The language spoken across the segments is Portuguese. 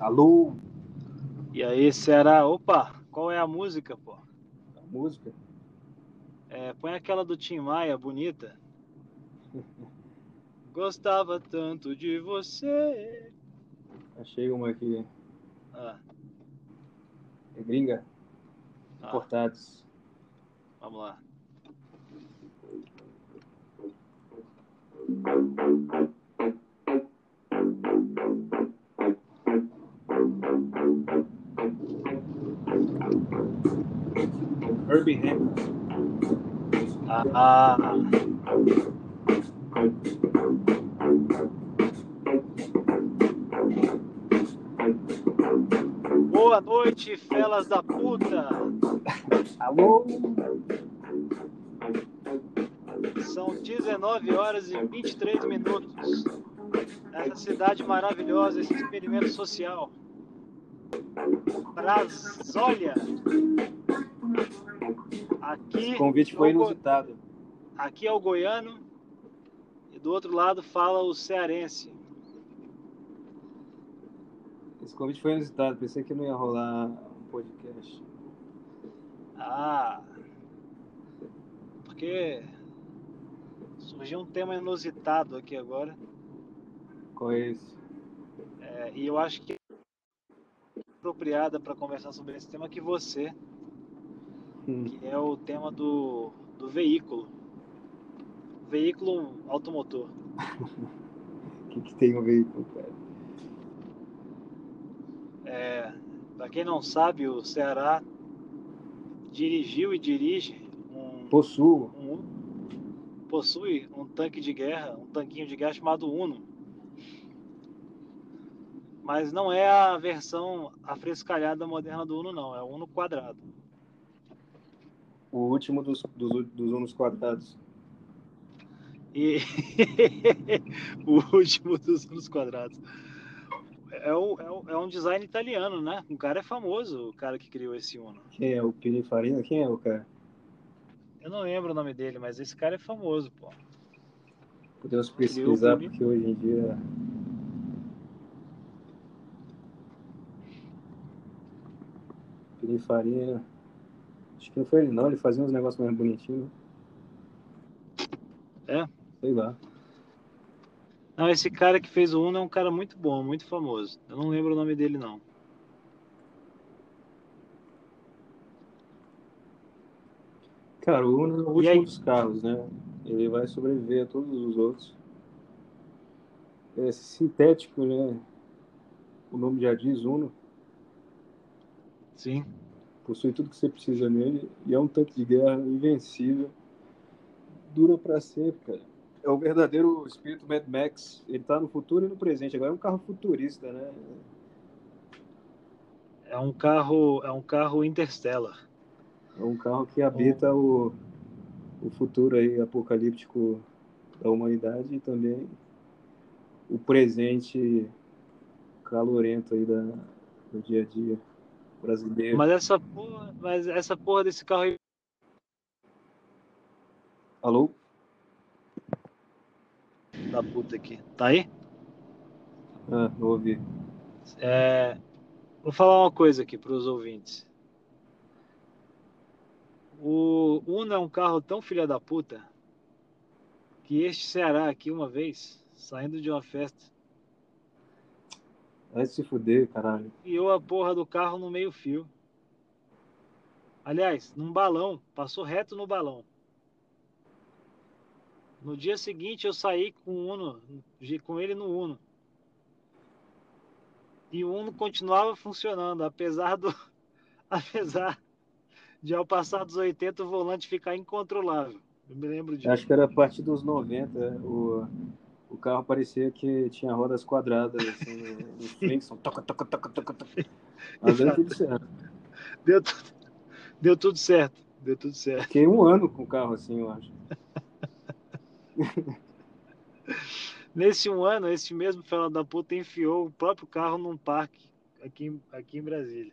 Alô? E aí, Ceará? Opa, qual é a música, pô? A música? É, põe aquela do Tim Maia, bonita. Gostava tanto de você. Achei uma aqui. Ah, É gringa? ah, Importados. vamos lá. Herbie Hancock. Ah, boa noite, felas da puta. Alô? São 19 horas e 23 minutos. Essa cidade maravilhosa, esse experimento social. Brasólia. Aqui, O convite foi Go- inusitado. aqui é o goiano e do outro lado fala o cearense. Esse convite foi inusitado. Pensei que não ia rolar um podcast. Ah, porque surgiu um tema inusitado aqui agora. Qual é esse? É, e eu acho que é apropriada para conversar sobre esse tema que você, Hum, que é o tema do, do veículo. Veículo automotor. O que, que tem um veículo, cara? É, para quem não sabe, o Ceará dirigiu e dirige um, Possuo. um- possui um tanque de guerra, um tanquinho de guerra chamado Uno. Mas não é a versão afrescalhada moderna do Uno, não. É o Uno quadrado. O último dos, dos, dos Unos quadrados. E o último dos Unos quadrados. É, o- é, o- é um design italiano, né? Um cara é famoso, o cara que criou esse Uno. Quem é? O Pininfarina? Quem é o cara? Eu não lembro o nome dele, mas esse cara é famoso, pô. Podemos pesquisar, porque hoje em dia. Pininfarina. Acho que não foi ele, não. Ele fazia uns negócios mais bonitinhos. É? Sei lá. Não, esse cara que fez o Uno é um cara muito bom, muito famoso. Eu não lembro o nome dele, não. Cara, o Uno é o último dos carros, né? Ele vai sobreviver a todos os outros. É sintético, né? O nome já diz Uno. Sim. Possui tudo que você precisa nele. E é um tanque de guerra invencível. Dura pra sempre, cara. É o verdadeiro espírito Mad Max. Ele tá no futuro e no presente. Agora é um carro futurista, né? É um carro, é um carro Interstellar. É um carro que habita o, o futuro aí apocalíptico da humanidade e também o presente calorento aí da, do dia a dia brasileiro. Mas essa porra, mas essa porra desse carro aí Alô? da puta aqui. Tá aí? Ah, ouvi. É, vou falar uma coisa aqui para os ouvintes. O Uno é um carro tão filha da puta que este Ceará aqui uma vez, saindo de uma festa, Vai se fuder, caralho. enfiou a porra do carro no meio fio. Aliás, num balão, passou reto no balão. No dia seguinte eu saí com o Uno, com ele no Uno. E o Uno continuava funcionando, apesar do apesar de ao passar dos 80 o volante ficar incontrolável. Eu me lembro disso. Acho que era a partir dos 90. O, o carro parecia que tinha rodas quadradas, assim, no, Flintstone. Toca, toca, toca, toca, toca. Mas deu tudo certo. Deu, deu tudo certo. Deu tudo certo. Fiquei um ano com o carro assim, eu acho. Nesse um ano, esse mesmo fela da puta enfiou o próprio carro num parque aqui, aqui em Brasília.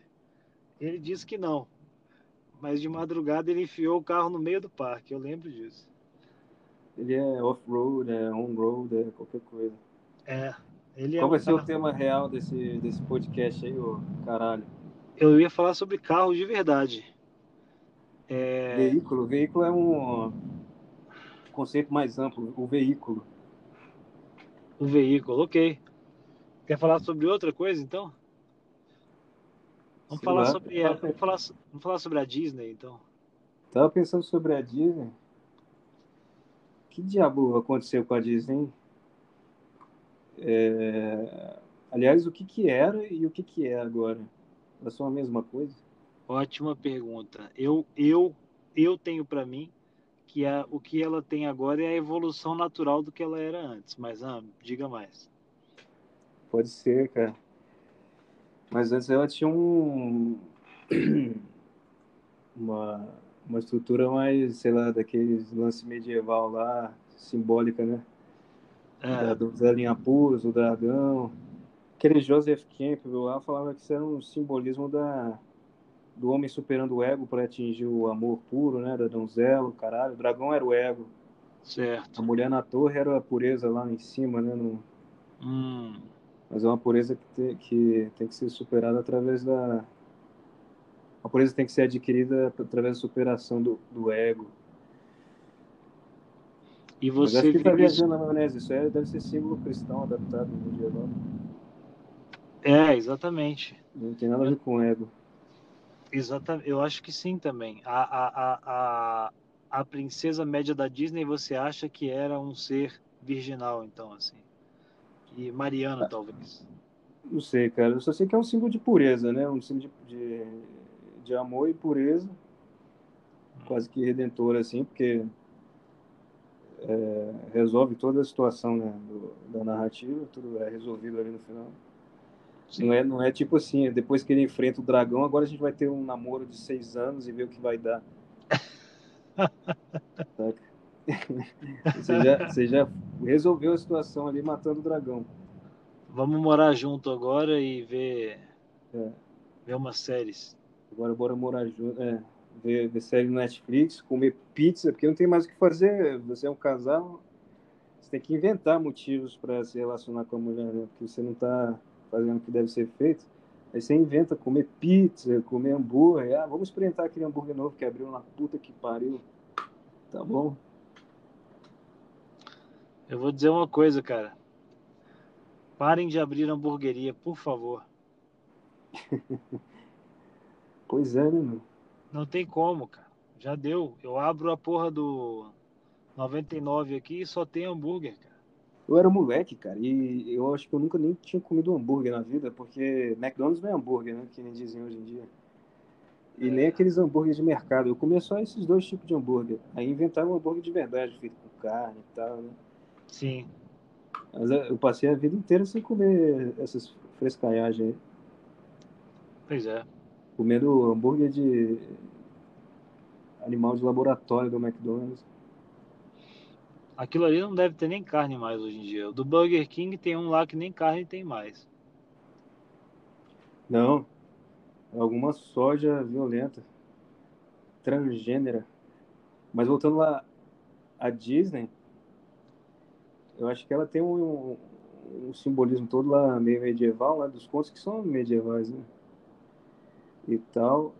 Ele disse que não. Mas de madrugada ele enfiou o carro no meio do parque. Eu lembro disso. Ele é off-road, é on-road, é qualquer coisa. É, Ele é Qual vai ser o tema real desse, desse podcast aí, ô caralho? Eu ia falar sobre carro de verdade. É, Veículo. Veículo é um conceito mais amplo. O veículo. o veículo, ok. Quer falar sobre outra coisa, então? Vamos Sei falar lá. sobre a, vamos falar, vamos falar sobre a Disney, então. Tava pensando sobre a Disney. Que diabo aconteceu com a Disney? hein? É, Aliás, o que que era e o que que é agora? Elas são a mesma coisa? Ótima pergunta. Eu, eu, eu tenho para mim que a, o que ela tem agora é a evolução natural do que ela era antes. Mas, ah, diga mais. Pode ser, cara. Mas antes ela tinha um uma, uma estrutura mais, sei lá, daqueles lance medieval lá, simbólica, né? Da É, donzelinha Pus, o dragão. Aquele Joseph Campbell lá falava que isso era um simbolismo da, do homem superando o ego para atingir o amor puro, né? Da donzela, o caralho. O dragão era o ego. A certo. mulher na torre era a pureza lá em cima, né? No, Hum, mas é uma pureza que tem que, tem que ser superada através da. A pureza tem que ser adquirida através da superação do, do ego. e Mas você acho que está viajando na maionese. Isso é, deve ser símbolo cristão adaptado no medieval. É, exatamente. Não tem nada a ver com ego. Exatamente. Eu acho que sim também. A, a, a, a, a princesa média da Disney, você acha que era um ser virginal, então, assim. E Mariano, talvez. Não sei, cara. Eu só sei que é um símbolo de pureza, né? Um símbolo de, de, de amor e pureza. Quase que redentor, assim, porque é, resolve toda a situação né, do- da narrativa, tudo é resolvido ali no final. Não é, não é tipo assim, depois que ele enfrenta o dragão, agora a gente vai ter um namoro de seis anos e ver o que vai dar. Você já, você já resolveu a situação ali matando o dragão. Vamos morar junto agora e ver, É. ver umas séries. Agora bora morar junto, é, ver, ver série no Netflix, comer pizza, porque não tem mais o que fazer. Você é um casal, você tem que inventar motivos para se relacionar com a mulher, né? Porque você não tá fazendo o que deve ser feito. Aí você inventa comer pizza, comer hambúrguer. Ah, vamos experimentar aquele hambúrguer novo que abriu na puta que pariu. Tá bom. Eu vou dizer uma coisa, cara. Parem de abrir hamburgueria, por favor. Pois é, né, meu? Não tem como, cara. Já deu. Eu abro a porra do 99 aqui e só tem hambúrguer, cara. Eu era moleque, cara, e eu acho que eu nunca nem tinha comido hambúrguer na vida, porque McDonald's não é hambúrguer, né? Que nem dizem hoje em dia. E nem aqueles hambúrgueres de mercado. Eu comia só esses dois tipos de hambúrguer. Aí inventaram um hambúrguer de verdade, feito com carne e tal, né? Sim. Mas é, eu passei a vida inteira sem comer essas frescalhagens aí. Pois é. Comendo hambúrguer de animal de laboratório do McDonald's. Aquilo ali não deve ter nem carne mais hoje em dia. O do Burger King tem um lá que nem carne tem mais. Não. É alguma soja violenta. Transgênera. Mas voltando lá, a Disney, eu acho que ela tem um, um simbolismo todo lá meio medieval, lá dos contos que são medievais, né? E tal.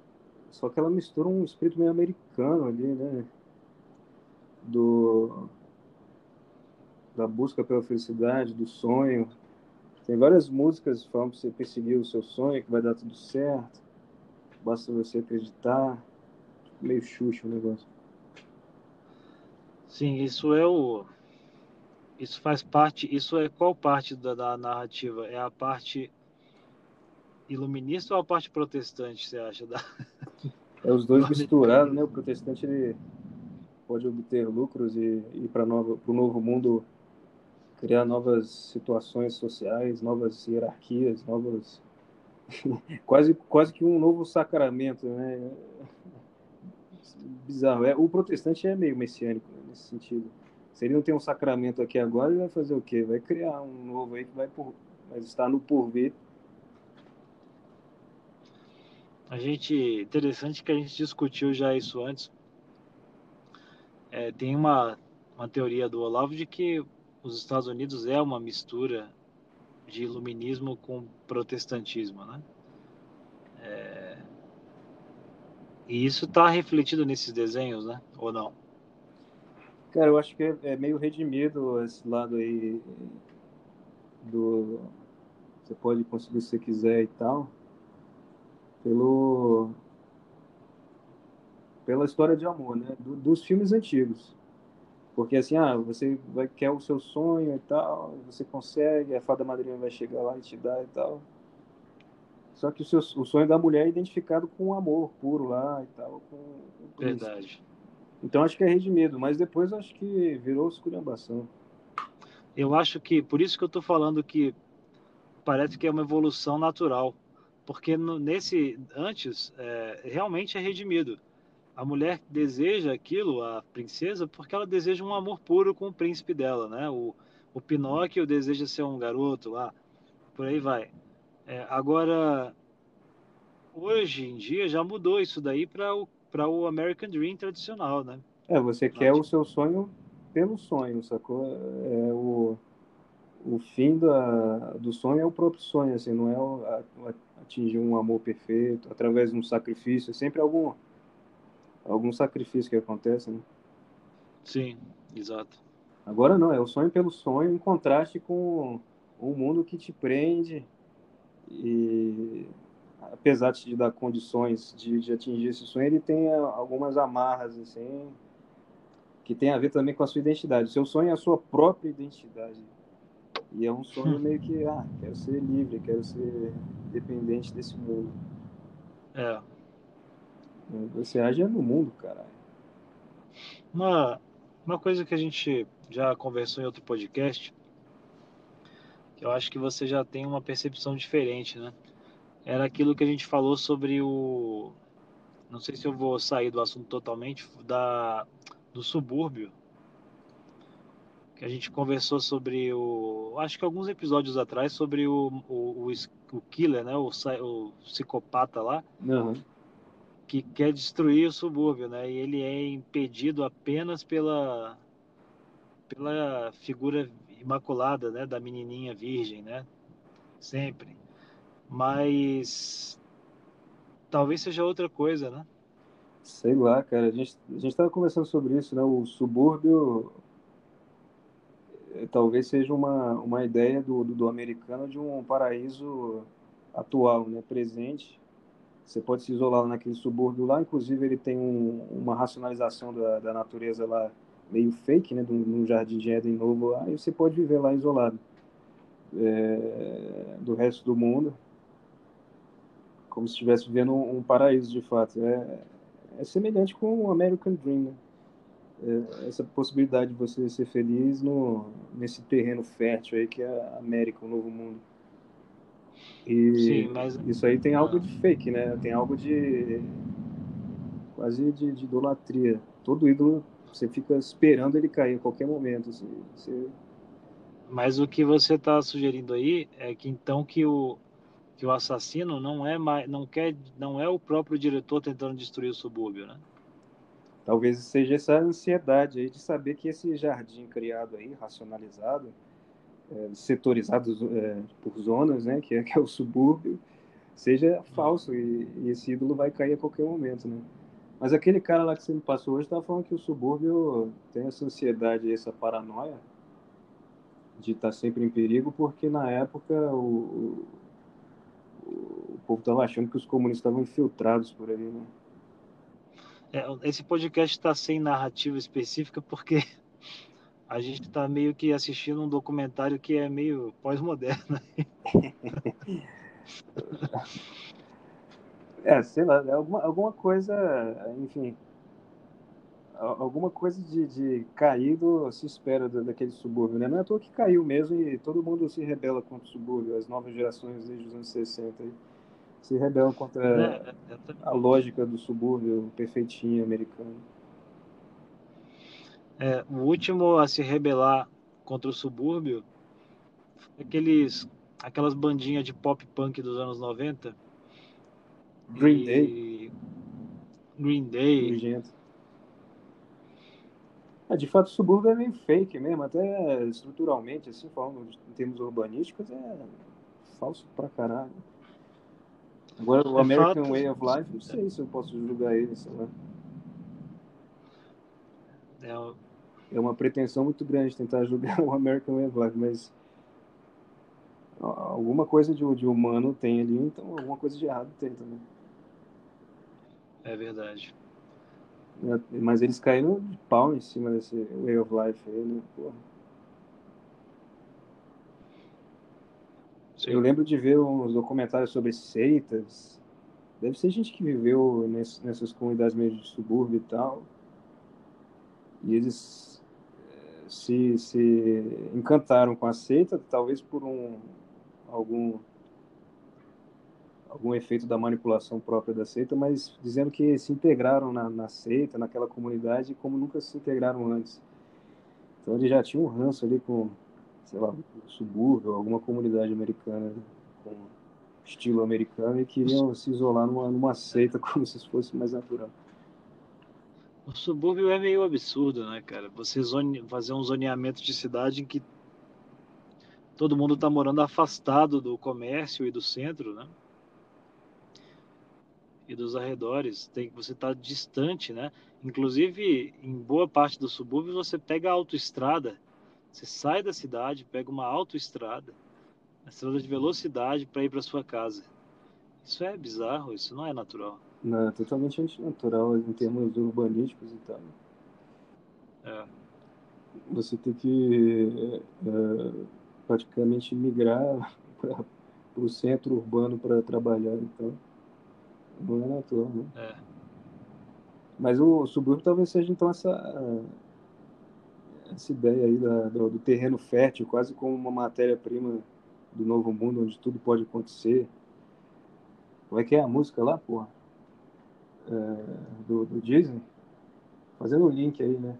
Só que ela mistura um espírito meio americano ali, né? Do da busca pela felicidade, do sonho. Tem várias músicas falam pra você perseguir o seu sonho, que vai dar tudo certo. Basta você acreditar. Meio xuxo o negócio. Sim, isso é o. Isso faz parte. Isso é qual parte da, da narrativa? É a parte iluminista ou a parte protestante, você acha? Da... É os dois misturados, né? O protestante ele pode obter lucros e ir para o novo mundo criar novas situações sociais, novas hierarquias, novas quase quase que um novo sacramento, né? Bizarro. É, o protestante é meio messiânico né, nesse sentido. Se ele não tem um sacramento aqui agora, ele vai fazer o quê? Vai criar um novo aí que vai por, mas está no porvir. A gente. Interessante que a gente discutiu já isso antes. É, tem uma, uma teoria do Olavo de que os Estados Unidos é uma mistura de iluminismo com protestantismo, né? É... E isso está refletido nesses desenhos, né? Ou não? Cara, eu acho que é, meio redimido esse lado aí do você pode conseguir se você quiser e tal pelo pela história de amor, né? Do, dos filmes antigos. Porque assim, ah, você vai, quer o seu sonho e tal, você consegue, a fada madrinha vai chegar lá e te dar e tal. Só que o, seu, o sonho da mulher é identificado com o amor puro lá e tal. Com, com Verdade. Então acho que é redimido, mas depois acho que virou esculhambação. Eu acho que, por isso que eu estou falando que parece que é uma evolução natural. Porque no, nesse, antes, é, realmente é redimido a mulher deseja aquilo, a princesa, porque ela deseja um amor puro com o príncipe dela, né? O, o Pinóquio deseja ser um garoto lá, por aí vai. É, agora, hoje em dia já mudou isso daí para o, o American Dream tradicional, né? É, você quer o seu sonho pelo sonho, sacou? É o, o fim da, do sonho é o próprio sonho, assim, não é o, a, atingir um amor perfeito através de um sacrifício, é sempre algum algum sacrifício que acontece, né? Sim, exato. Agora não, é o sonho pelo sonho em contraste com um mundo que te prende e apesar de te dar condições de, de atingir esse sonho, ele tem algumas amarras assim que tem a ver também com a sua identidade. O seu sonho é a sua própria identidade. E é um sonho meio que, ah, quero ser livre, quero ser dependente desse mundo. É. Você age no mundo, caralho. Uma, uma coisa que a gente já conversou em outro podcast, que eu acho que você já tem uma percepção diferente, né? Era aquilo que a gente falou sobre o. Não sei se eu vou sair do assunto totalmente, da, do subúrbio. Que a gente conversou sobre o. Acho que alguns episódios atrás, sobre o, o, o, o killer, né? O, o psicopata lá. Uhum que quer destruir o subúrbio, né? E ele é impedido apenas pela pela figura imaculada, né, da menininha virgem, né? Sempre. Mas talvez seja outra coisa, né? Sei lá, cara. A gente a gente estava conversando sobre isso, né? O subúrbio talvez seja uma, uma ideia do, do, do americano de um paraíso atual, né? Presente você pode se isolar naquele subúrbio lá, inclusive ele tem um, uma racionalização da, da, natureza lá meio fake, né, num jardim de Éden novo lá, e você pode viver lá isolado é, do resto do mundo, como se estivesse vivendo um, um, paraíso de fato. É, é semelhante com o American Dream, né? É, essa possibilidade de você ser feliz no, nesse terreno fértil aí que é a América, o novo mundo. E Sim, mas... isso aí tem algo de fake, né? Tem algo de quase de, de idolatria. Todo ídolo você fica esperando ele cair a qualquer momento. Assim, você... Mas o que você está sugerindo aí é que então que o que o assassino não é mais, não quer, não é o próprio diretor tentando destruir o subúrbio, né? Talvez seja essa ansiedade aí de saber que esse jardim criado aí, racionalizado, é, setorizados é, por zonas, né, que é, que é o subúrbio, seja falso e, e, esse ídolo vai cair a qualquer momento, né? Mas aquele cara lá que você me passou hoje estava falando que o subúrbio tem essa ansiedade, essa paranoia de estar tá sempre em perigo, porque na época o, o, o povo estava achando que os comunistas estavam infiltrados por ali, né? É, esse podcast está sem narrativa específica porque a gente está meio que assistindo um documentário que é meio pós-moderno. é, sei lá, é alguma, alguma coisa, enfim, alguma coisa de, de caído se espera daquele subúrbio, né? Não é à toa que caiu mesmo e todo mundo se rebela contra o subúrbio, as novas gerações desde os anos 60 aí, se rebelam contra é, a lógica do subúrbio perfeitinho americano. É, o último a se rebelar contra o subúrbio aqueles, aquelas bandinhas de pop punk dos anos 90. Green Day. Green Day. É, de fato, o subúrbio é meio fake mesmo, até estruturalmente, assim, falando em termos urbanísticos, é falso pra caralho. Agora, o é American fato. Way of Life, não sei se eu posso julgar ele, sei lá. É, é uma pretensão muito grande tentar julgar o American Way of Life, mas alguma coisa de, de humano tem ali, então alguma coisa de errado tem também. É verdade. É, mas eles caíram de pau em cima desse Way of Life aí, né? Porra. Eu lembro de ver uns documentários sobre seitas. Deve ser gente que viveu nessas comunidades meio de subúrbio e tal. E eles eh, se, se encantaram com a seita, talvez por um algum algum efeito da manipulação própria da seita, mas dizendo que se integraram na, na seita, naquela comunidade, como nunca se integraram antes. Então ele já tinha um ranço ali com, sei lá, um subúrbio, alguma comunidade americana com estilo americano e queriam se isolar numa, numa seita como se fosse mais natural. O subúrbio é meio absurdo, né, cara? Você zone... fazer um zoneamento de cidade em que todo mundo está morando afastado do comércio e do centro, né? e dos arredores, tem você está distante, né? Inclusive, em boa parte do subúrbio, você pega a autoestrada, você sai da cidade, pega uma autoestrada, a estrada de velocidade para ir para sua casa. Isso é bizarro, isso não é natural. Não, é totalmente antinatural em termos urbanísticos e tal. É. Você tem que é, praticamente migrar para o centro urbano para trabalhar, então. Não é natural, né? É. Mas o subúrbio talvez seja então essa essa ideia aí da, do, do, terreno fértil, quase como uma matéria-prima do novo mundo, onde tudo pode acontecer. Como é que é a música lá, porra? É, do, do Disney? Fazendo o link aí, né?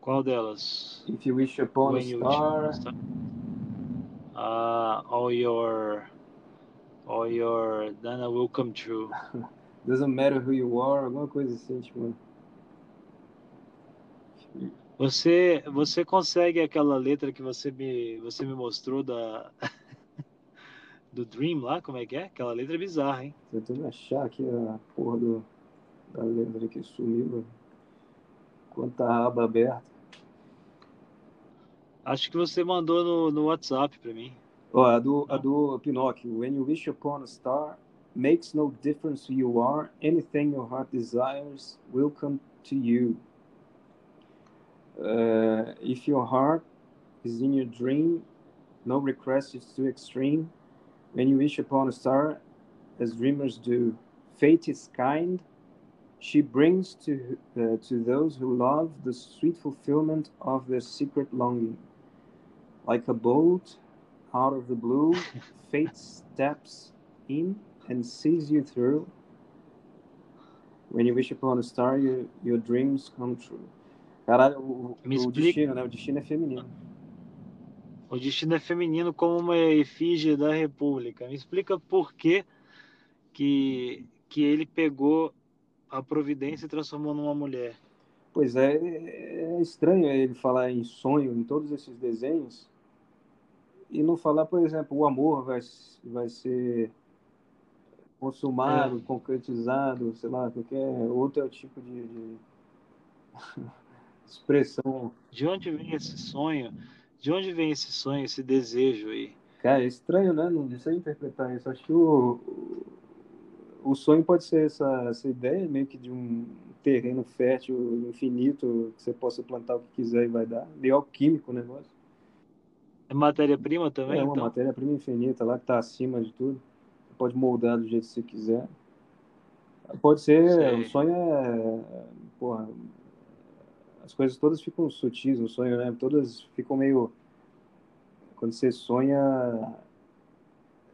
Qual delas? If you wish upon When a star. Uh, all your all your Dana will come true. Doesn't matter who you are, alguma coisa assim, tipo. Você, você consegue aquela letra que você me, você me mostrou da do Dream lá, como é que é? Aquela letra é bizarra, hein? Tentando achar aqui a porra do, da letra que sumiu. Quanta aba aberta. Acho que você mandou no, no WhatsApp para mim. Oh, a do, a do Pinóquio. When you wish upon a star, makes no difference who you are. Anything your heart desires will come to you. Uh, if your heart is in your dream, no request is too extreme. When you wish upon a star, as dreamers do, fate is kind. She brings to uh, to those who love the sweet fulfillment of their secret longing. Like a bolt out of the blue, fate steps in and sees you through. When you wish upon a star, you, your dreams come true. Caralho, o, o destino, né? O destino é feminino. O destino é feminino como uma efígie da República. Me explica por que, que, que ele pegou a providência e transformou numa mulher. Pois é, é estranho ele falar em sonho em todos esses desenhos, e não falar, por exemplo, o amor vai, vai ser consumado, é. concretizado, sei lá, qualquer outro tipo de, de expressão. De onde vem esse sonho? De onde vem esse sonho, esse desejo aí? Cara, é estranho, né? Não sei interpretar isso. Acho que o, o sonho pode ser essa, essa ideia meio que de um terreno fértil, infinito, que você possa plantar o que quiser e vai dar. Meio alquímico o negócio. É matéria-prima também? É uma então? matéria-prima infinita lá que está acima de tudo. Você pode moldar do jeito que você quiser. Pode ser, Sei. o sonho é. Porra, as coisas todas ficam sutis no sonho, né? Todas ficam meio. Quando você sonha,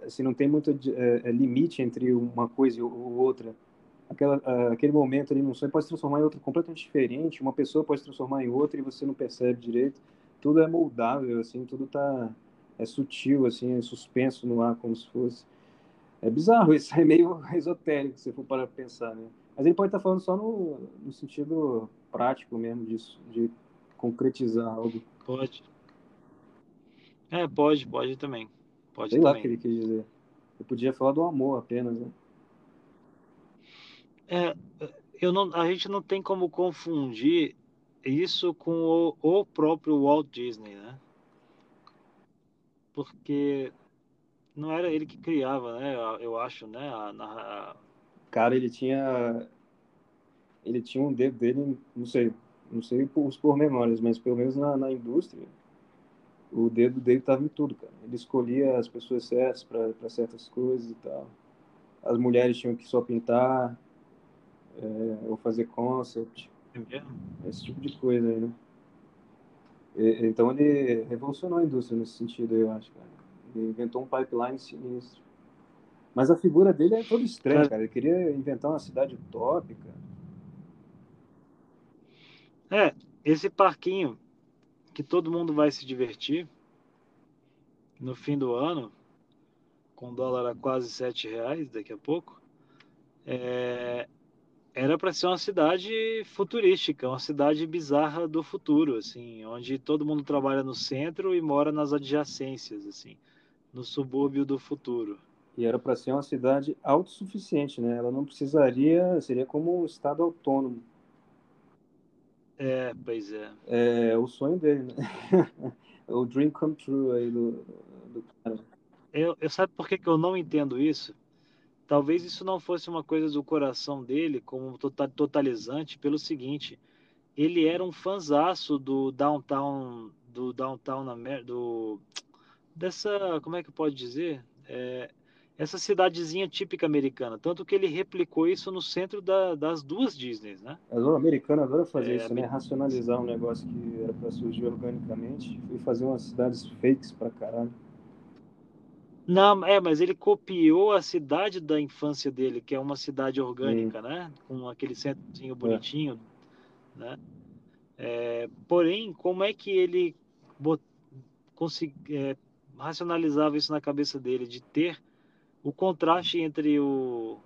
assim, não tem muito é, limite entre uma coisa e outra. Aquela, aquele momento ali no sonho pode se transformar em outra completamente diferente. Uma pessoa pode se transformar em outra e você não percebe direito tudo é moldável, assim, tudo tá é sutil, assim, é suspenso no ar, como se fosse. É bizarro, isso é meio esotérico, se for para pensar, né? Mas ele pode estar falando só no, no sentido prático mesmo disso, de concretizar algo. Pode. É, pode, pode também. Pode Sei também. lá o que ele quis dizer. Eu podia falar do amor apenas, né? É, eu não, a gente não tem como confundir isso com o, o próprio Walt Disney, né? Porque não era ele que criava, né? Eu acho, né? A, a... Cara, ele tinha ele tinha um dedo dele, não sei, não sei os pormenores, mas pelo menos na, na indústria, o dedo dele estava em tudo, cara. Ele escolhia as pessoas certas para certas coisas e tal. As mulheres tinham que só pintar, é, ou fazer concept. É esse tipo de coisa aí, né? E, então ele revolucionou a indústria nesse sentido, eu acho, cara. Ele inventou um pipeline sinistro. Mas a figura dele é toda estranha, cara. Ele queria inventar uma cidade utópica. É, esse parquinho que todo mundo vai se divertir no fim do ano, com dólar a quase sete reais daqui a pouco, é, era para ser uma cidade futurística, uma cidade bizarra do futuro, assim, onde todo mundo trabalha no centro e mora nas adjacências, assim, no subúrbio do futuro. E era para ser uma cidade autossuficiente, né? Ela não precisaria, seria como um estado autônomo. É, pois é. É o sonho dele, né? o dream come true aí do, do cara. Eu, eu sabe por que, que eu não entendo isso? Talvez isso não fosse uma coisa do coração dele como tota-, totalizante pelo seguinte, ele era um fanzaço do downtown do downtown do dessa como é que pode dizer é, essa cidadezinha típica americana tanto que ele replicou isso no centro da, das duas Disneys né o americano adora fazer é, isso né racionalizar um negócio que era para surgir organicamente e fazer umas cidades fakes para caralho não, é, mas ele copiou a cidade da infância dele, que é uma cidade orgânica, né? Com aquele centrozinho é. bonitinho, é. né? É, porém, como é que ele bot... consegui... é, racionalizava isso na cabeça dele, de ter o contraste entre o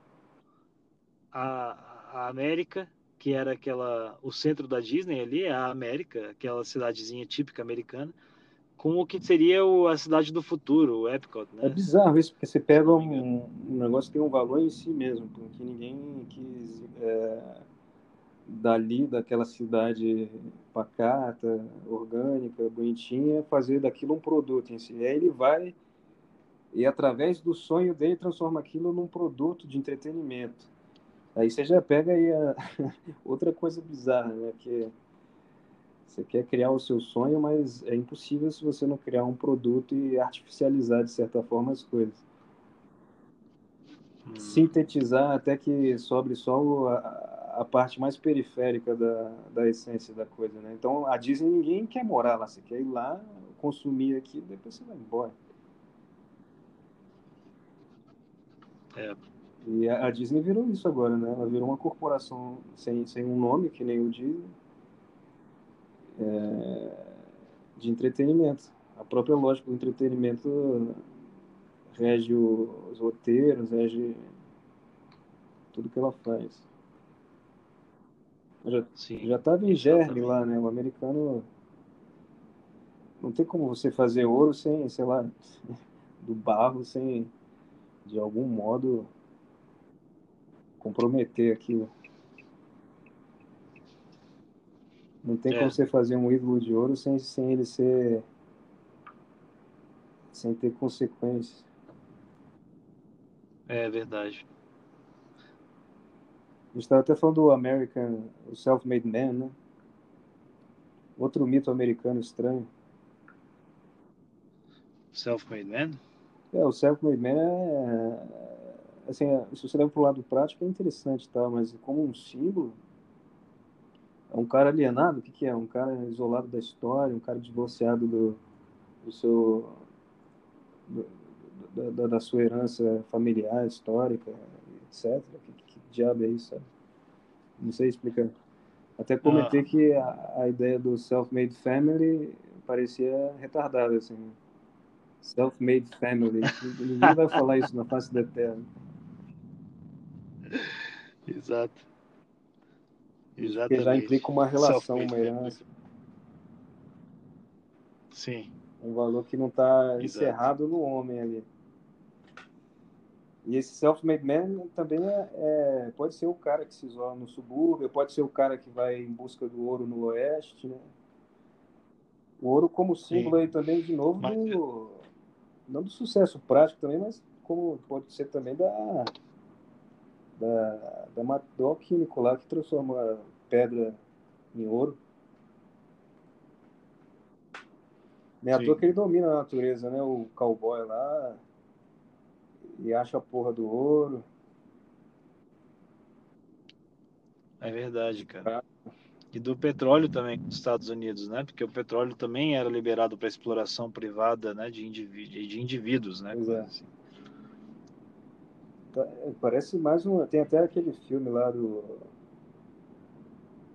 a, a América, que era aquela o centro da Disney ali, é a América, aquela cidadezinha típica americana, com o que seria o, a cidade do futuro, o Epcot, né? É bizarro isso, porque você pega um, um negócio que tem um valor em si mesmo, que ninguém quis é, dali, daquela cidade pacata, orgânica, bonitinha, fazer daquilo um produto em si. E aí ele vai e através do sonho dele transforma aquilo num produto de entretenimento. Aí você já pega aí a... outra coisa bizarra, né? Que você quer criar o seu sonho, mas é impossível se você não criar um produto e artificializar, de certa forma, as coisas. Hum. Sintetizar até que sobre só a, a, parte mais periférica da, da essência da coisa, né? Então, a Disney, ninguém quer morar lá. Você quer ir lá, consumir aquilo, depois você vai embora. É. E a, a Disney virou isso agora, né? Ela virou uma corporação sem, sem um nome, que nem o Disney é, de entretenimento. A própria lógica do entretenimento rege os roteiros, rege tudo que ela faz. Já, Sim, já estava em germe lá, né? O americano não tem como você fazer ouro sem, sei lá, do barro, sem de algum modo comprometer aquilo. Não tem é. como você fazer um ídolo de ouro sem, sem ele ser. sem ter consequências. É verdade. A gente estava até falando do American, o Self-Made Man, né? Outro mito americano estranho. Self-Made Man? É, o Self-Made Man é. Assim, se você leva para o lado prático é interessante, tá? mas como um símbolo, é um cara alienado? O que, que é? Um cara isolado da história, um cara divorciado do, do seu. Do, da, da, sua herança familiar, histórica, etc. Que, que diabo é isso? Sabe? Não sei explicar. Até comentei ah. que a, a ideia do self-made family parecia retardada, assim. Self-made family. Ninguém vai falar isso na face da terra. Exato. Exatamente. já implica uma relação, uma herança. Sim. Um valor que não está encerrado no homem ali. E esse self-made man também é, é, pode ser o cara que se isola no subúrbio, pode ser o cara que vai em busca do ouro no oeste, né? O ouro como símbolo Sim. aí também, de novo, mas... do, não do sucesso prático também, mas como pode ser também da, da, da do alquímico lá que transforma pedra em ouro. Nem à toa que ele domina a natureza, né? O cowboy lá e acha a porra do ouro. É verdade, cara. E do petróleo também nos Estados Unidos, né? Porque o petróleo também era liberado para exploração privada, né? De, indiví de indivíduos, né? É. Assim. Parece mais um. Tem até aquele filme lá do.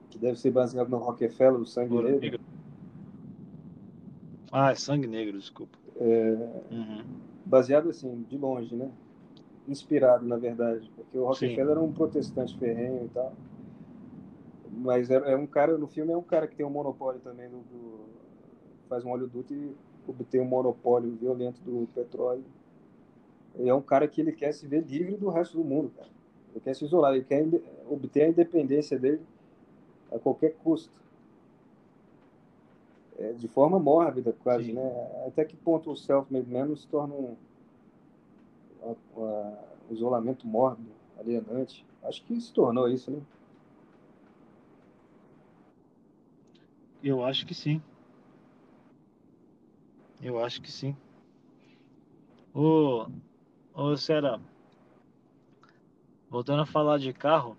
Que deve ser baseado no Rockefeller, o Sangue Negro. Negro. Ah, é Sangue Negro, desculpa. É... Uhum baseado assim, de longe, né? Inspirado, na verdade, porque o Rockefeller Sim. era um protestante ferrenho e tal. Mas é, é, um cara, no filme é um cara que tem um monopólio também do, do faz um oleoduto e obtém um monopólio violento do petróleo. E é um cara que ele quer se ver livre do resto do mundo, cara. Ele quer se isolar, ele quer obter a independência dele a qualquer custo é, de forma mórbida, quase, Sim. né? Até que ponto o self-made man se torna um, um, um isolamento mórbido, alienante? Acho que se tornou isso, né? Eu acho que sim. Eu acho que sim. Ô, ô Sera, voltando a falar de carro,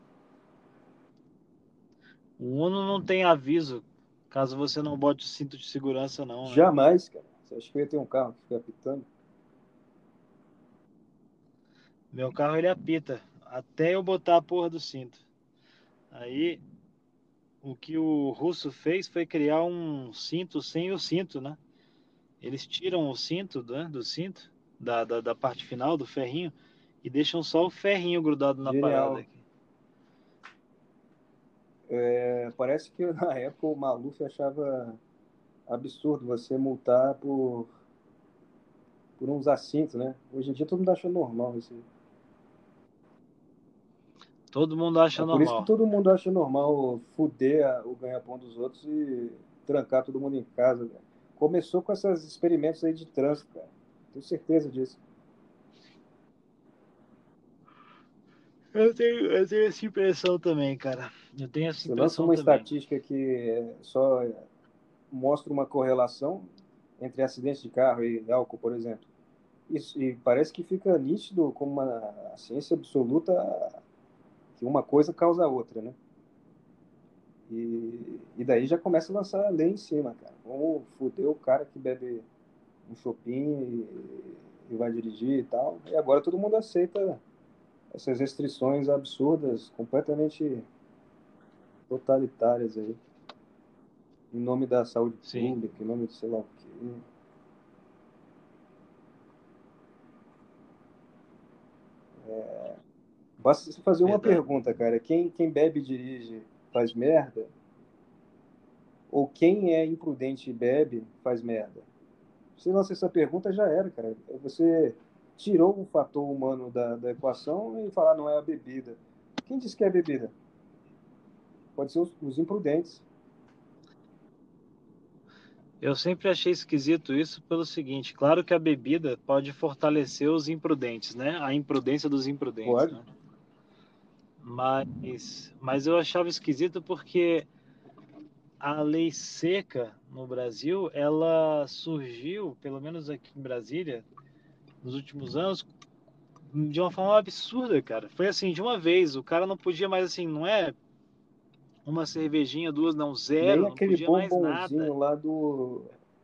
o Uno não tem aviso Caso você não bote o cinto de segurança, não. Né? Jamais, cara. Você acha que eu ia ter um carro que fica apitando? Meu carro ele apita até eu botar a porra do cinto. Aí o que o russo fez foi criar um cinto sem o cinto, né? Eles tiram o cinto né, do cinto, da, da, da, parte final do ferrinho, e deixam só o ferrinho grudado na Genial. parada aqui. É, parece que na época o Maluf achava absurdo você multar por, por uns assintos, né? Hoje em dia todo mundo acha normal isso. Todo mundo acha é normal. Por isso que todo mundo acha normal fuder o ganha-pão dos outros e trancar todo mundo em casa. Cara. Começou com esses experimentos aí de trânsito, cara. Tenho certeza disso. Eu tenho, eu tenho essa impressão também, cara. Eu tenho essa impressão. Você lança uma também. estatística que só mostra uma correlação entre acidentes de carro e álcool, por exemplo. Isso, e parece que fica nítido como uma ciência absoluta que uma coisa causa a outra, né? E, e daí já começa a lançar a lei em cima, cara. Vamos foder o cara que bebe um shopping e, e vai dirigir e tal. E agora todo mundo aceita essas restrições absurdas, completamente totalitárias aí, em nome da saúde Sim. pública, em nome de sei lá o quê. É... Você fazer uma pergunta, cara. Quem, quem bebe e dirige faz merda? Ou quem é imprudente e bebe faz merda? Se lança essa pergunta, já era, cara. Você tirou o fator humano da, da equação e falar não é a bebida. Quem disse que é a bebida? Pode ser os, os imprudentes. Eu sempre achei esquisito isso pelo seguinte: claro que a bebida pode fortalecer os imprudentes, né? A imprudência dos imprudentes. Pode. Né? Mas, mas eu achava esquisito porque a lei seca no Brasil, ela surgiu, pelo menos aqui em Brasília, nos últimos anos de uma forma absurda, cara. Foi assim, de uma vez, o cara não podia mais assim, não é uma cervejinha, duas, não, zero, Nem aquele não podia mais nada. lá do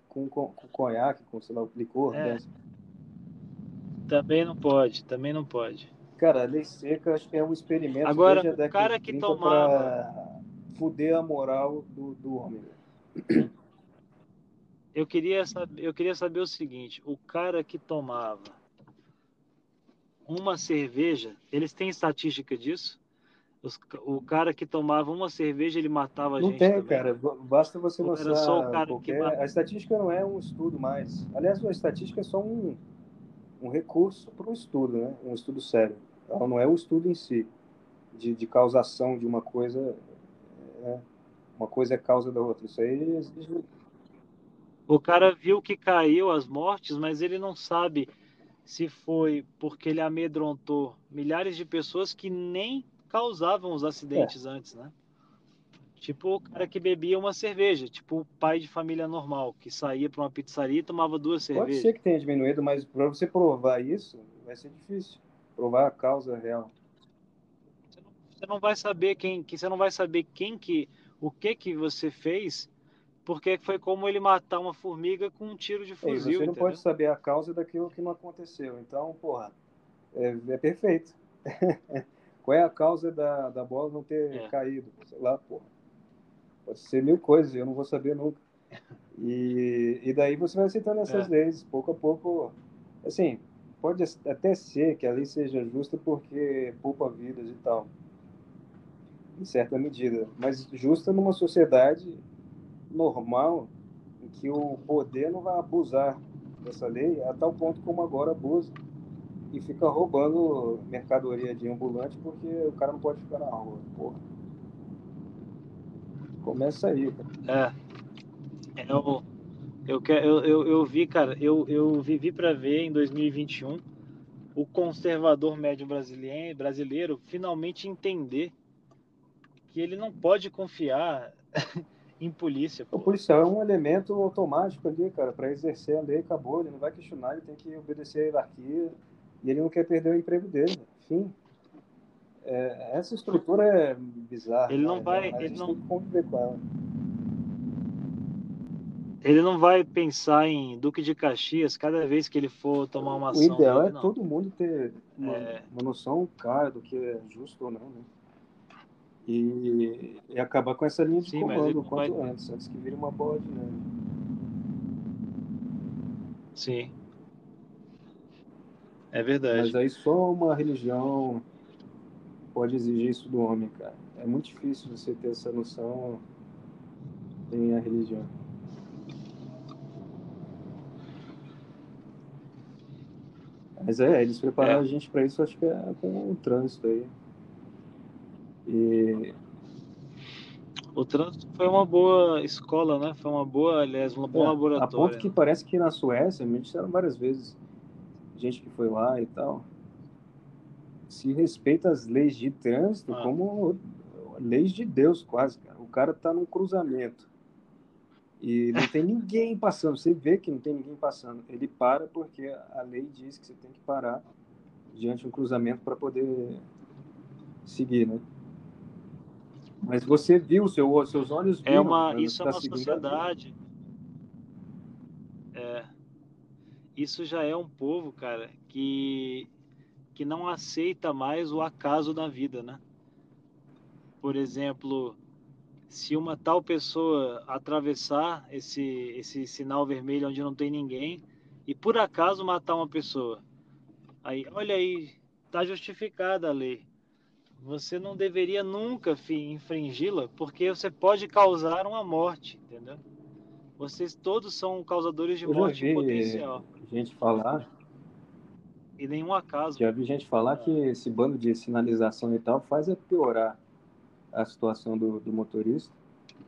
com, com, com conhaque, com sei lá, licor, é. Também não pode, também não pode. Cara, a lei seca acho que é um experimento Agora, o cara que tomava fuder a moral do, do homem. Eu queria, saber, eu queria saber o seguinte: o cara que tomava uma cerveja, eles têm estatística disso? Os, o cara que tomava uma cerveja, ele matava a não gente. Não tem, também. cara. Basta você mostrar. Era só o cara qualquer... que A estatística não é um estudo mais. Aliás, a estatística é só um, um recurso para um estudo, né? Um estudo sério. Ela não é o estudo em si, de, de causação de uma coisa. É, uma coisa é causa da outra. Isso aí exige o cara viu que caiu as mortes, mas ele não sabe se foi porque ele amedrontou milhares de pessoas que nem causavam os acidentes é. antes, né? Tipo o cara que bebia uma cerveja, tipo o pai de família normal, que saía para uma pizzaria e tomava duas cervejas. Pode ser que tenha diminuído, mas para você provar isso, vai ser difícil. Provar a causa real. Você não vai saber quem, que você não vai saber quem que, o que que você fez porque foi como ele matar uma formiga com um tiro de fuzil. É, você não entendeu? pode saber a causa daquilo que não aconteceu. Então, porra, é, é perfeito. Qual é a causa da, da bola não ter é. caído? Sei lá, porra. Pode ser mil coisas, eu não vou saber nunca. E, e daí você vai aceitando essas é. leis, pouco a pouco. Assim, pode até ser que a lei seja justa porque poupa vidas e tal, em certa medida, mas justa numa sociedade normal em que o poder não vai abusar dessa lei a tal ponto como agora abusa e fica roubando mercadoria de ambulante porque o cara não pode ficar na rua. Porra. Começa aí, cara. É. Eu, eu, eu, eu, eu vi, cara, eu, eu vivi para ver em 2021 o conservador médio brasileiro, brasileiro finalmente entender que ele não pode confiar em polícia. Pô. O policial é um elemento automático ali, cara, para exercer a lei, acabou. Ele não vai questionar, ele tem que obedecer a hierarquia e ele não quer perder o emprego dele. Enfim, é, essa estrutura é bizarra. Ele não né? vai. Ele não... tem que conviver com ela. Ele não vai pensar em Duque de Caxias cada vez que ele for tomar uma ação. O ideal dele, é não. todo mundo ter uma, É. uma noção clara do que é justo ou não, né? E, e acabar com essa linha de Sim, comando o quanto vai- antes, antes que vire uma bola de neve. Sim. É verdade. Mas aí só uma religião pode exigir isso do homem, cara. É muito difícil você ter essa noção sem a religião. Mas é, eles prepararam É. a gente para isso, acho que é com o trânsito aí. E O trânsito foi uma boa escola, né? Foi uma boa, aliás, um bom É, laboratório. A ponto que parece que na Suécia, me disseram várias vezes, gente que foi lá e tal, se respeita as leis de trânsito Ah. como leis de Deus, quase, cara. O cara tá num cruzamento e não tem ninguém passando. Você vê que não tem ninguém passando. Ele para porque a lei diz que você tem que parar diante de um cruzamento para poder seguir, né? Mas você viu, seu, seus olhos É viram. uma, mas isso é tá uma sociedade. É, isso já é um povo, cara, que, que não aceita mais o acaso da vida, né? Por exemplo, se uma tal pessoa atravessar esse, esse sinal vermelho onde não tem ninguém e por acaso matar uma pessoa, aí, olha aí, tá justificada a lei. Você não deveria nunca infringi-la, porque você pode causar uma morte, entendeu? Vocês todos são causadores de Eu morte potencial. gente falar, E nenhum acaso. já vi gente falar que esse bando de sinalização e tal faz é piorar a situação do, do motorista.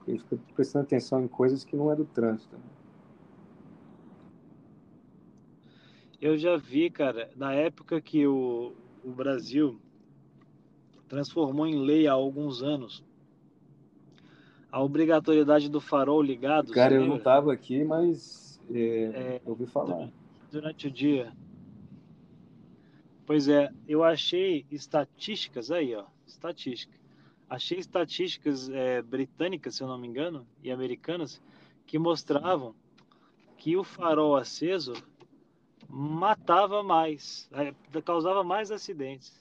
Ele fica prestando atenção em coisas que não é do trânsito. né? Eu já vi, cara, na época que o, o Brasil transformou em lei há alguns anos a obrigatoriedade do farol ligado. Cara, eu não estava aqui, mas é, É, eu ouvi falar. durante o dia. Pois é, eu achei estatísticas aí, ó, estatística. Achei estatísticas é, britânicas, se eu não me engano, e americanas, que mostravam que o farol aceso matava mais, é, causava mais acidentes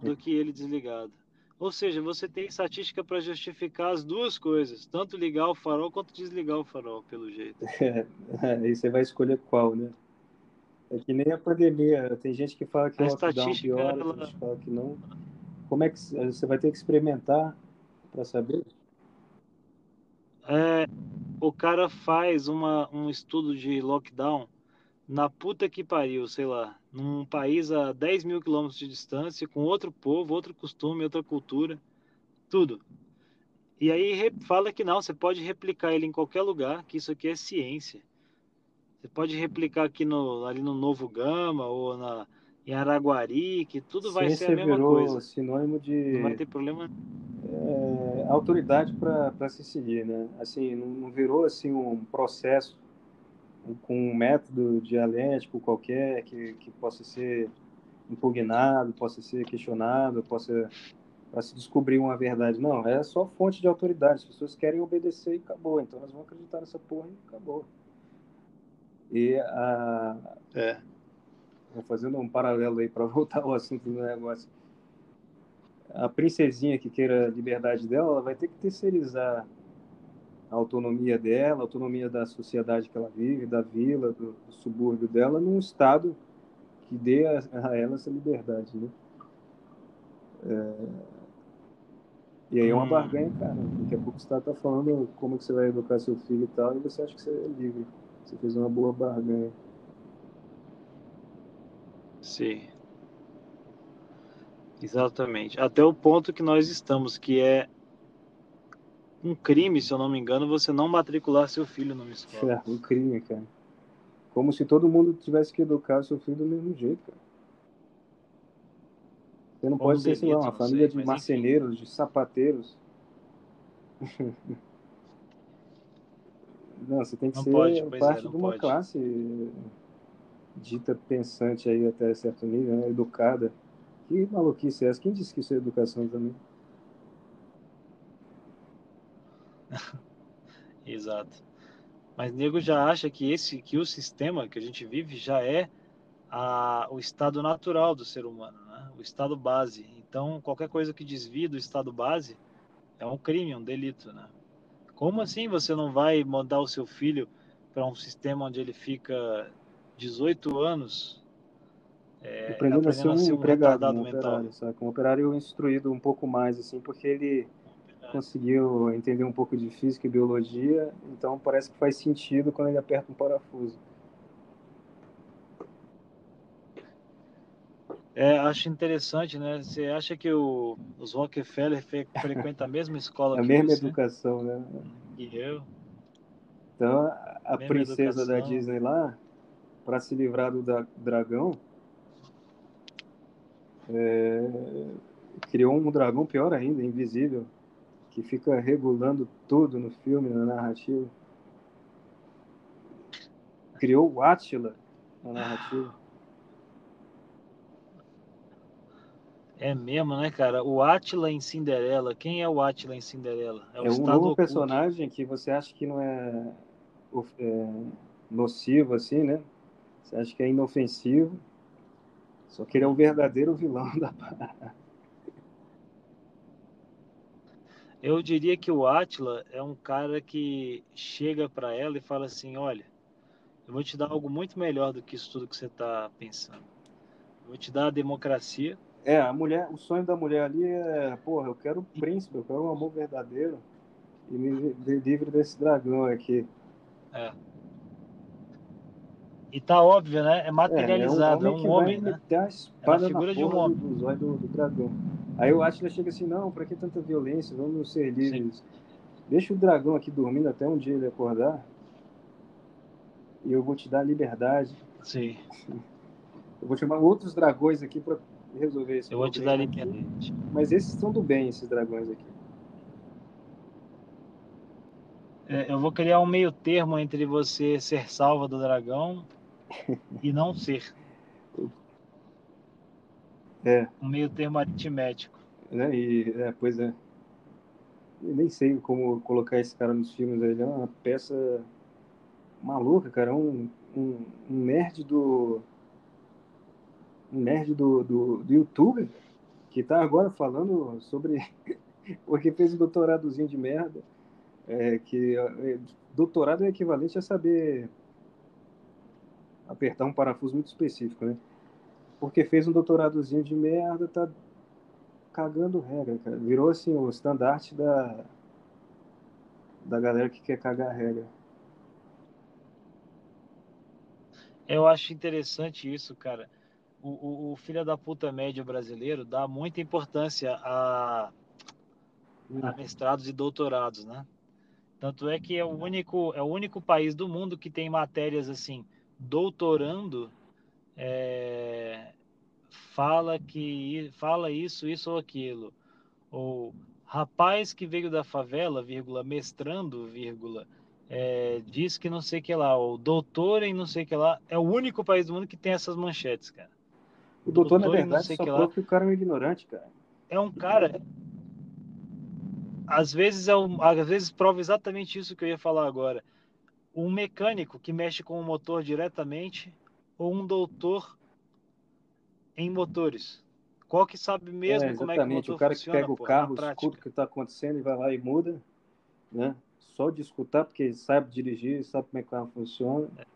do que ele desligado. Ou seja, você tem estatística para justificar as duas coisas, tanto ligar o farol quanto desligar o farol, pelo jeito. Aí você vai escolher qual, né? É que nem a pandemia. Tem gente que fala que A o lockdown estatística, piora, ela- tem gente que fala que não. Como é que você vai ter que experimentar para saber? É, o cara faz uma, um estudo de lockdown na puta que pariu, sei lá, num país a 10 mil quilômetros de distância, com outro povo, outro costume, outra cultura, tudo. E aí fala que não, você pode replicar ele em qualquer lugar, que isso aqui é ciência. Você pode replicar aqui no, ali no Novo Gama ou na, em Araguari, que tudo vai ser a mesma virou coisa. sinônimo de. Não vai ter problema. É, autoridade para se seguir, né? Assim, não, não virou assim um processo com um método dialético qualquer que, que possa ser impugnado, possa ser questionado, possa para se descobrir uma verdade. Não, é só fonte de autoridade. As pessoas querem obedecer e acabou. Então elas vão acreditar nessa porra e acabou. E a. É. Fazendo um paralelo aí para voltar ao assunto do negócio. A princesinha que queira a liberdade dela, ela vai ter que terceirizar a autonomia dela, a autonomia da sociedade que ela vive, da vila, do, do subúrbio dela, num estado que dê a, a ela essa liberdade, né? É... E aí é uma hum. barganha, cara. Daqui a pouco você está tá falando como que você vai educar seu filho e tal, e você acha que você é livre. Você fez uma boa barganha. Sim. Exatamente. Até o ponto que nós estamos, que é um crime, se eu não me engano, você não matricular seu filho numa escola. É, um crime, cara. Como se todo mundo tivesse que educar seu filho do mesmo jeito, cara. Você não Como pode ser, sei lá, uma família sei, de marceneiros, enfim. de sapateiros. não, você tem que não ser pode, parte é, de uma pode. classe dita pensante aí até certo nível, né? educada. Que maluquice é essa? Quem disse que isso é educação também? Exato. Mas nego já acha que esse que o sistema que a gente vive já é a, o estado natural do ser humano, né? o estado base. Então, qualquer coisa que desvie do estado base é um crime, um delito. Né? Como assim você não vai mandar o seu filho para um sistema onde ele fica 18 anos é, aprendendo, a ser um, um empregado, um operário, sabe? Um operário instruído um pouco mais, assim, porque ele conseguiu entender um pouco de física e biologia, então parece que faz sentido quando ele aperta um parafuso. É, acho interessante, né? Você acha que o, os Rockefeller fre frequentam a mesma escola a que mesma você? educação, né? E eu. Então, a, a princesa educação. da Disney lá, para se livrar do dragão, é, criou um dragão pior ainda, invisível, que fica regulando tudo no filme, na narrativa. Criou o Átila na narrativa. É mesmo, né, cara? O Átila em Cinderela. Quem é o Átila em Cinderela? É, é um novo oculto. personagem que você acha que não é, é, nocivo, assim, né? Você acha que é inofensivo. Só que ele é um verdadeiro vilão da parada. Eu diria que o Atila é um cara que chega para ela e fala assim: olha, eu vou te dar algo muito melhor do que isso tudo que você está pensando. Eu vou te dar a democracia. É, a mulher, o sonho da mulher ali é, porra, eu quero um príncipe, eu quero um amor verdadeiro e me livre desse dragão aqui. É. E tá óbvio, né? É materializado, é, é um homem, é um homem né? é figura de um homem. Do, do, do, do dragão. Aí o Atila chega assim, não, para que tanta violência? Vamos ser livres. Sim. Deixa o dragão aqui dormindo até um dia ele acordar. E eu vou te dar liberdade. Sim. Eu vou chamar outros dragões aqui para resolver esse Eu vou te dar liberdade. Mas esses são do bem, esses dragões aqui. É, eu vou criar um meio termo entre você ser salva do dragão e não ser. É. Um meio termo aritmético. Né? E, é, pois é. Eu nem sei como colocar esse cara nos filmes. Ele é uma peça maluca, cara. Um, um, um nerd do. Um nerd do, do, do YouTube que tá agora falando sobre. porque fez um doutoradozinho de merda. É, que é, doutorado é equivalente a saber apertar um parafuso muito específico, né? porque fez um doutoradozinho de merda, tá cagando regra, cara. Virou assim o estandarte da, da galera que quer cagar regra. Eu acho interessante isso, cara. O, o, o filho da puta médio brasileiro dá muita importância a, a mestrados e doutorados, né? Tanto é que é o único, é o único país do mundo que tem matérias assim, doutorando é, fala que fala isso, isso ou aquilo. Ou rapaz que veio da favela, vírgula, mestrando, vírgula, é, diz que não sei que lá, o doutor em não sei que lá, é o único país do mundo que tem essas manchetes, cara. O doutor, doutor na verdade, só que, que o cara é um ignorante, cara. É um cara. Às vezes, é um, às vezes prova exatamente isso que eu ia falar agora. Um mecânico que mexe com o motor diretamente ou um doutor em motores. Qual que sabe mesmo é, como é que o motor o cara funciona, que pega o carro, escuta o que está acontecendo e vai lá e muda, né? só de escutar, porque sabe dirigir, sabe como é que o carro funciona. É.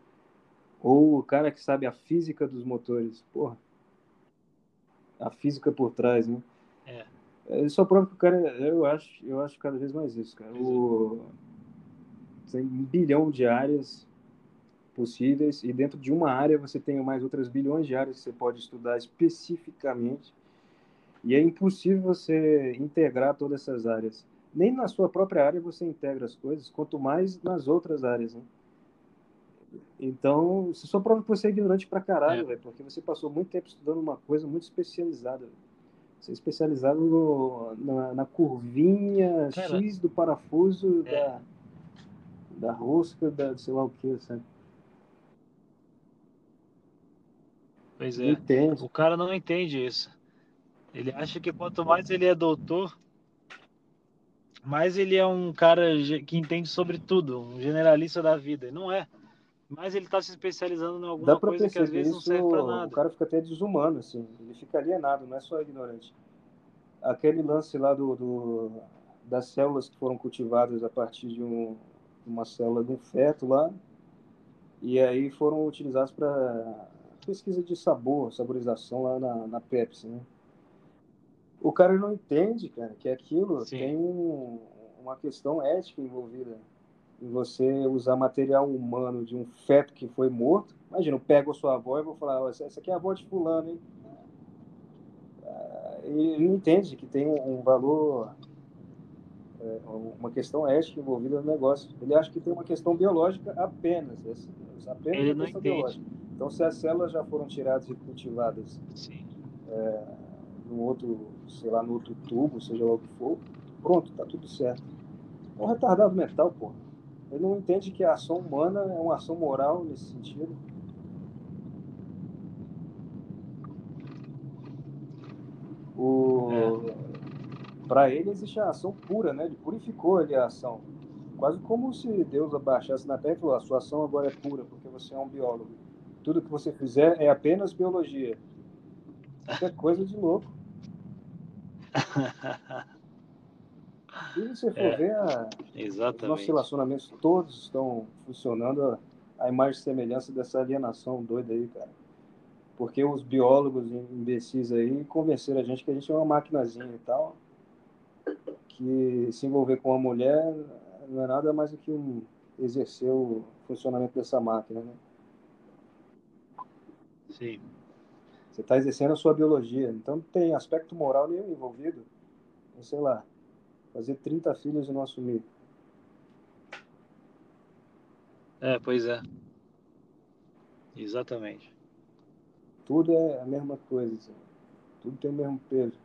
Ou o cara que sabe a física dos motores. Porra. A física por trás, né? É. é só prova que o cara, eu acho, eu acho cada vez mais isso, cara. O, tem um bilhão de áreas possíveis e dentro de uma área você tem mais outras bilhões de áreas que você pode estudar especificamente e é impossível você integrar todas essas áreas nem na sua própria área você integra as coisas, quanto mais nas outras áreas, né? Então, você só prova que você é ignorante pra caralho, é. velho, porque você passou muito tempo estudando uma coisa muito especializada. Véio. Você é especializado no, na, na, curvinha Cara, X do parafuso é. da, da rosca, da sei lá o que, sabe? Pois é. Entende. O cara não entende isso. Ele acha que quanto mais ele é doutor, mas ele é um cara que entende sobre tudo, um generalista da vida. Não é. Mas ele está se especializando em alguma coisa que às vezes isso, não serve para nada. O cara fica até desumano, assim. Ele fica alienado, não é só ignorante. Aquele lance lá do, do das células que foram cultivadas a partir de um, uma célula de um feto lá, e aí foram utilizadas para pesquisa de sabor, saborização lá na, na Pepsi, né? o cara não entende, cara, que aquilo Sim. tem um, uma questão ética envolvida em você usar material humano de um feto que foi morto. Imagina, eu pego a sua avó e vou falar, essa aqui é a avó de fulano, hein? Ah, ele não entende que tem um valor, uma questão ética envolvida no negócio. Ele acha que tem uma questão biológica apenas, apenas ele uma questão biológica. Então, se as células já foram tiradas e cultivadas é, no outro sei lá, no outro tubo, seja lá o que for, pronto, tá tudo certo. É um retardado mental, pô. Ele não entende que a ação humana é uma ação moral nesse sentido. O... É. Para ele existe a ação pura, né? Ele purificou ali a ação. Quase como se Deus abaixasse na terra e falou: a sua ação agora é pura, porque você é um biólogo. Tudo que você fizer é apenas biologia. Isso é coisa de louco. Se você for é, ver, a, os nossos relacionamentos todos estão funcionando a imagem e semelhança dessa alienação doida aí, cara. Porque os biólogos imbecis aí convenceram a gente que a gente é uma maquinazinha e tal, que se envolver com uma mulher não é nada mais do que um, exercer o funcionamento dessa máquina, né? Sim. Você está exercendo a sua biologia, então não tem aspecto moral nenhum envolvido. Sei lá, fazer 30 filhos e não assumir. É, pois é. Exatamente. Tudo é a mesma coisa, tudo tem o mesmo peso.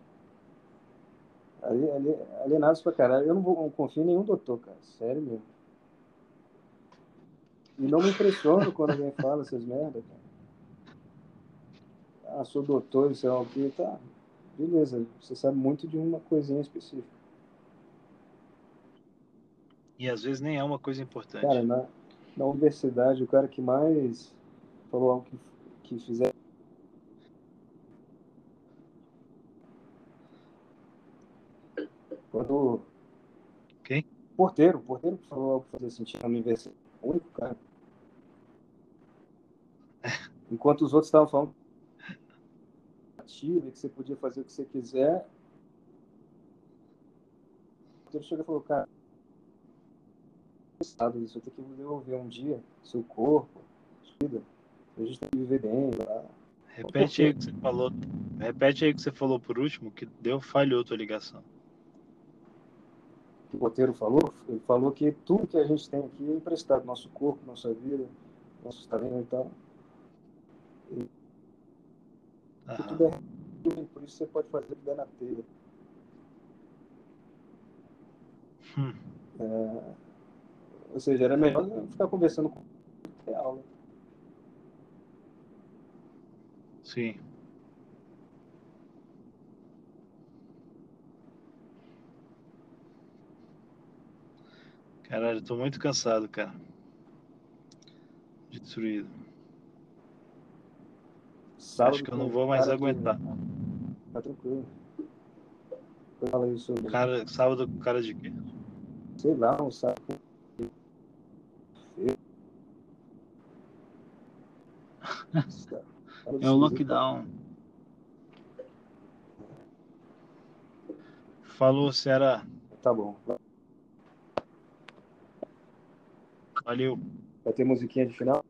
Ali, ali, alienados pra caralho. Eu não, vou, não confio em nenhum doutor, cara. Sério mesmo. E não me impressiono quando alguém fala essas merdas, cara ah, sou doutor, sei lá o que, tá. Beleza, você sabe muito de uma coisinha específica. E às vezes nem é uma coisa importante. Cara, na, na universidade, o cara que mais falou algo que, que fizer. Quando. Quem? Porteiro, porteiro que falou algo que fazia sentido na universidade. O único cara. Enquanto os outros estavam falando que você podia fazer o que você quiser, ele chegou e falou, cara, isso, eu tenho que desenvolver um dia seu corpo, vida, a gente tem que viver bem lá. Repete aí o que você falou. Repete aí o que você falou por último, que deu falhou tua ligação. O roteiro falou, ele falou que tudo que a gente tem aqui é emprestado, nosso corpo, nossa vida, nossos talentos e tal. E, tudo é por isso você pode fazer o que der na telha. Hum. É, ou seja, era melhor ficar conversando com a aula. Sim. Caralho, eu tô muito cansado, cara. Destruído. Sábado Acho que eu não vou mais aguentar. Tá tranquilo. Fala aí sobre. Cara, sábado com cara de quê? Sei lá, um sábado. é o lockdown. Falou, Ceará. Tá bom. Valeu. Vai ter musiquinha de final?